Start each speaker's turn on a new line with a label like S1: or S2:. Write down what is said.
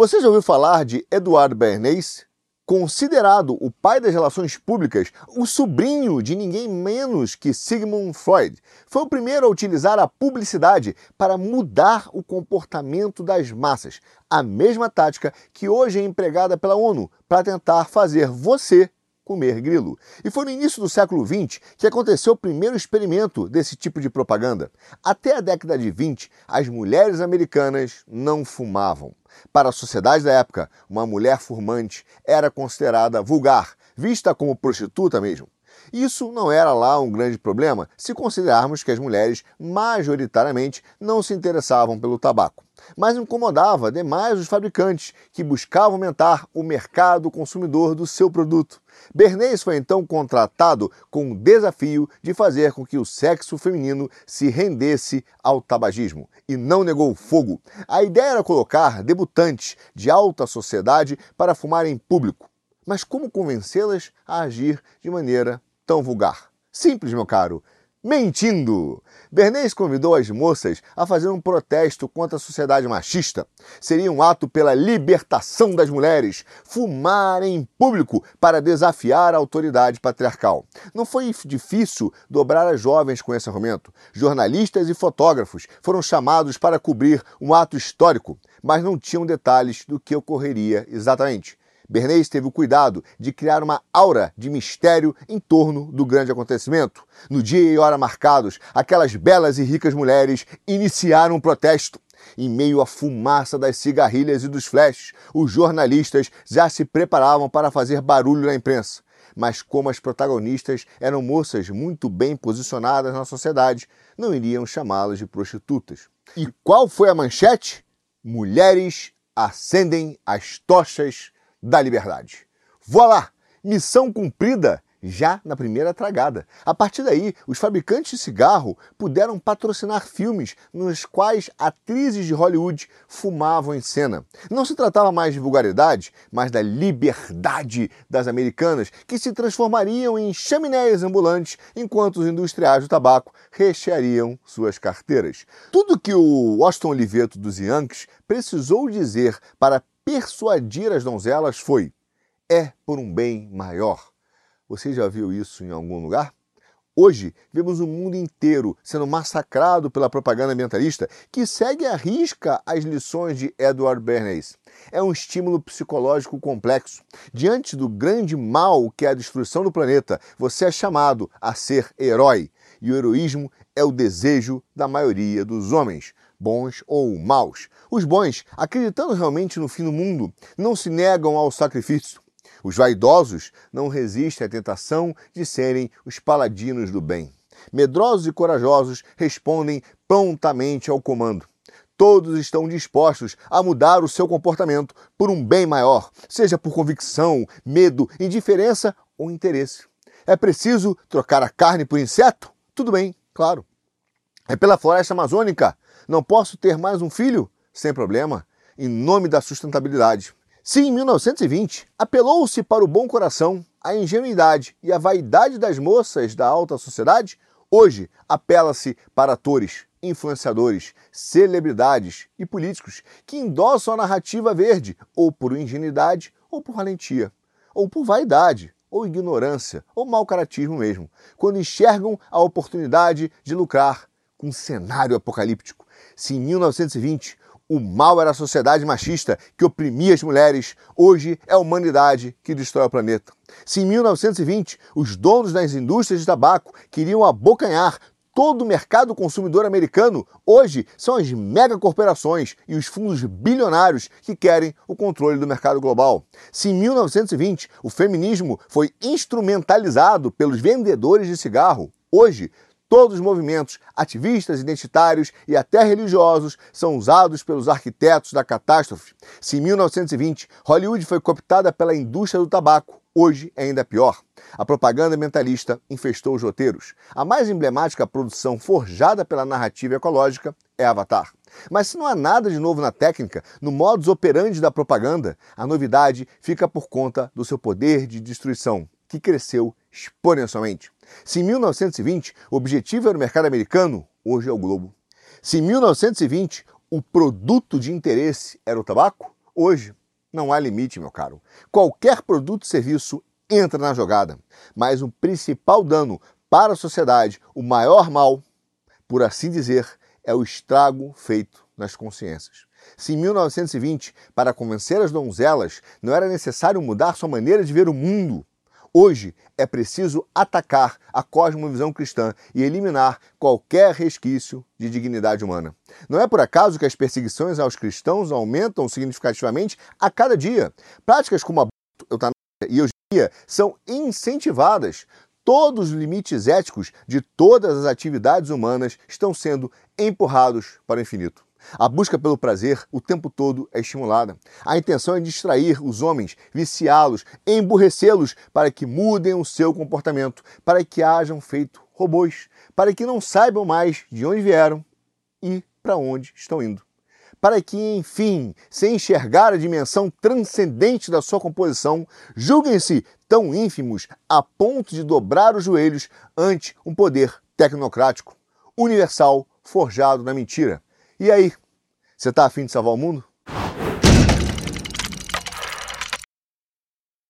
S1: Você já ouviu falar de Eduardo Bernays? Considerado o pai das relações públicas, o sobrinho de ninguém menos que Sigmund Freud, foi o primeiro a utilizar a publicidade para mudar o comportamento das massas, a mesma tática que hoje é empregada pela ONU para tentar fazer você comer grilo. E foi no início do século XX que aconteceu o primeiro experimento desse tipo de propaganda. Até a década de 20, as mulheres americanas não fumavam. Para a sociedade da época, uma mulher fumante era considerada vulgar, vista como prostituta mesmo. Isso não era lá um grande problema se considerarmos que as mulheres majoritariamente não se interessavam pelo tabaco. Mas incomodava demais os fabricantes que buscavam aumentar o mercado consumidor do seu produto. Bernays foi então contratado com o desafio de fazer com que o sexo feminino se rendesse ao tabagismo e não negou fogo. A ideia era colocar debutantes de alta sociedade para fumar em público. Mas como convencê-las a agir de maneira tão vulgar? Simples, meu caro. Mentindo! Bernays convidou as moças a fazer um protesto contra a sociedade machista. Seria um ato pela libertação das mulheres, fumar em público para desafiar a autoridade patriarcal. Não foi difícil dobrar as jovens com esse argumento. Jornalistas e fotógrafos foram chamados para cobrir um ato histórico, mas não tinham detalhes do que ocorreria exatamente. Bernays teve o cuidado de criar uma aura de mistério em torno do grande acontecimento. No dia e hora marcados, aquelas belas e ricas mulheres iniciaram um protesto. Em meio à fumaça das cigarrilhas e dos flashes, os jornalistas já se preparavam para fazer barulho na imprensa. Mas, como as protagonistas eram moças muito bem posicionadas na sociedade, não iriam chamá-las de prostitutas. E qual foi a manchete? Mulheres acendem as tochas da liberdade. Voilá! Missão cumprida já na primeira tragada. A partir daí, os fabricantes de cigarro puderam patrocinar filmes nos quais atrizes de Hollywood fumavam em cena. Não se tratava mais de vulgaridade, mas da liberdade das americanas, que se transformariam em chaminés ambulantes enquanto os industriais do tabaco recheariam suas carteiras. Tudo que o Washington Oliveto dos Yankees precisou dizer para persuadir as donzelas foi: é por um bem maior. Você já viu isso em algum lugar? Hoje, vemos o mundo inteiro sendo massacrado pela propaganda ambientalista que segue à risca as lições de Edward Bernays. É um estímulo psicológico complexo. Diante do grande mal que é a destruição do planeta, você é chamado a ser herói. E o heroísmo é o desejo da maioria dos homens bons ou maus. Os bons, acreditando realmente no fim do mundo, não se negam ao sacrifício. Os vaidosos não resistem à tentação de serem os paladinos do bem. Medrosos e corajosos respondem prontamente ao comando. Todos estão dispostos a mudar o seu comportamento por um bem maior, seja por convicção, medo, indiferença ou interesse. É preciso trocar a carne por inseto? Tudo bem, claro. É pela floresta amazônica? Não posso ter mais um filho? Sem problema, em nome da sustentabilidade. Se em 1920 apelou-se para o bom coração, a ingenuidade e a vaidade das moças da alta sociedade, hoje apela-se para atores, influenciadores, celebridades e políticos que endossam a narrativa verde, ou por ingenuidade, ou por valentia, ou por vaidade, ou ignorância, ou mau caratismo mesmo, quando enxergam a oportunidade de lucrar com um cenário apocalíptico se em 1920 o mal era a sociedade machista que oprimia as mulheres, hoje é a humanidade que destrói o planeta. Se em 1920 os donos das indústrias de tabaco queriam abocanhar todo o mercado consumidor americano, hoje são as megacorporações e os fundos bilionários que querem o controle do mercado global. Se em 1920 o feminismo foi instrumentalizado pelos vendedores de cigarro, hoje Todos os movimentos ativistas, identitários e até religiosos são usados pelos arquitetos da catástrofe. Se em 1920 Hollywood foi cooptada pela indústria do tabaco, hoje é ainda pior. A propaganda ambientalista infestou os roteiros. A mais emblemática produção forjada pela narrativa ecológica é Avatar. Mas se não há nada de novo na técnica, no modus operandi da propaganda, a novidade fica por conta do seu poder de destruição, que cresceu exponencialmente. Se em 1920 o objetivo era o mercado americano, hoje é o globo. Se em 1920 o produto de interesse era o tabaco, Hoje, não há limite, meu caro. Qualquer produto e serviço entra na jogada, mas o principal dano para a sociedade, o maior mal, por assim dizer, é o estrago feito nas consciências. Se em 1920, para convencer as donzelas, não era necessário mudar sua maneira de ver o mundo, hoje é preciso atacar a cosmovisão cristã e eliminar qualquer resquício de dignidade humana. Não é por acaso que as perseguições aos cristãos aumentam significativamente a cada dia. Práticas como a eutanásia e eugenia são incentivadas. Todos os limites éticos de todas as atividades humanas estão sendo empurrados para o infinito. A busca pelo prazer o tempo todo é estimulada. A intenção é distrair os homens, viciá-los, emburrecê-los para que mudem o seu comportamento, para que hajam feito robôs, para que não saibam mais de onde vieram e para onde estão indo. Para que, enfim, sem enxergar a dimensão transcendente da sua composição, julguem-se tão ínfimos a ponto de dobrar os joelhos ante um poder tecnocrático, universal, forjado na mentira. E aí, você está afim de salvar o mundo?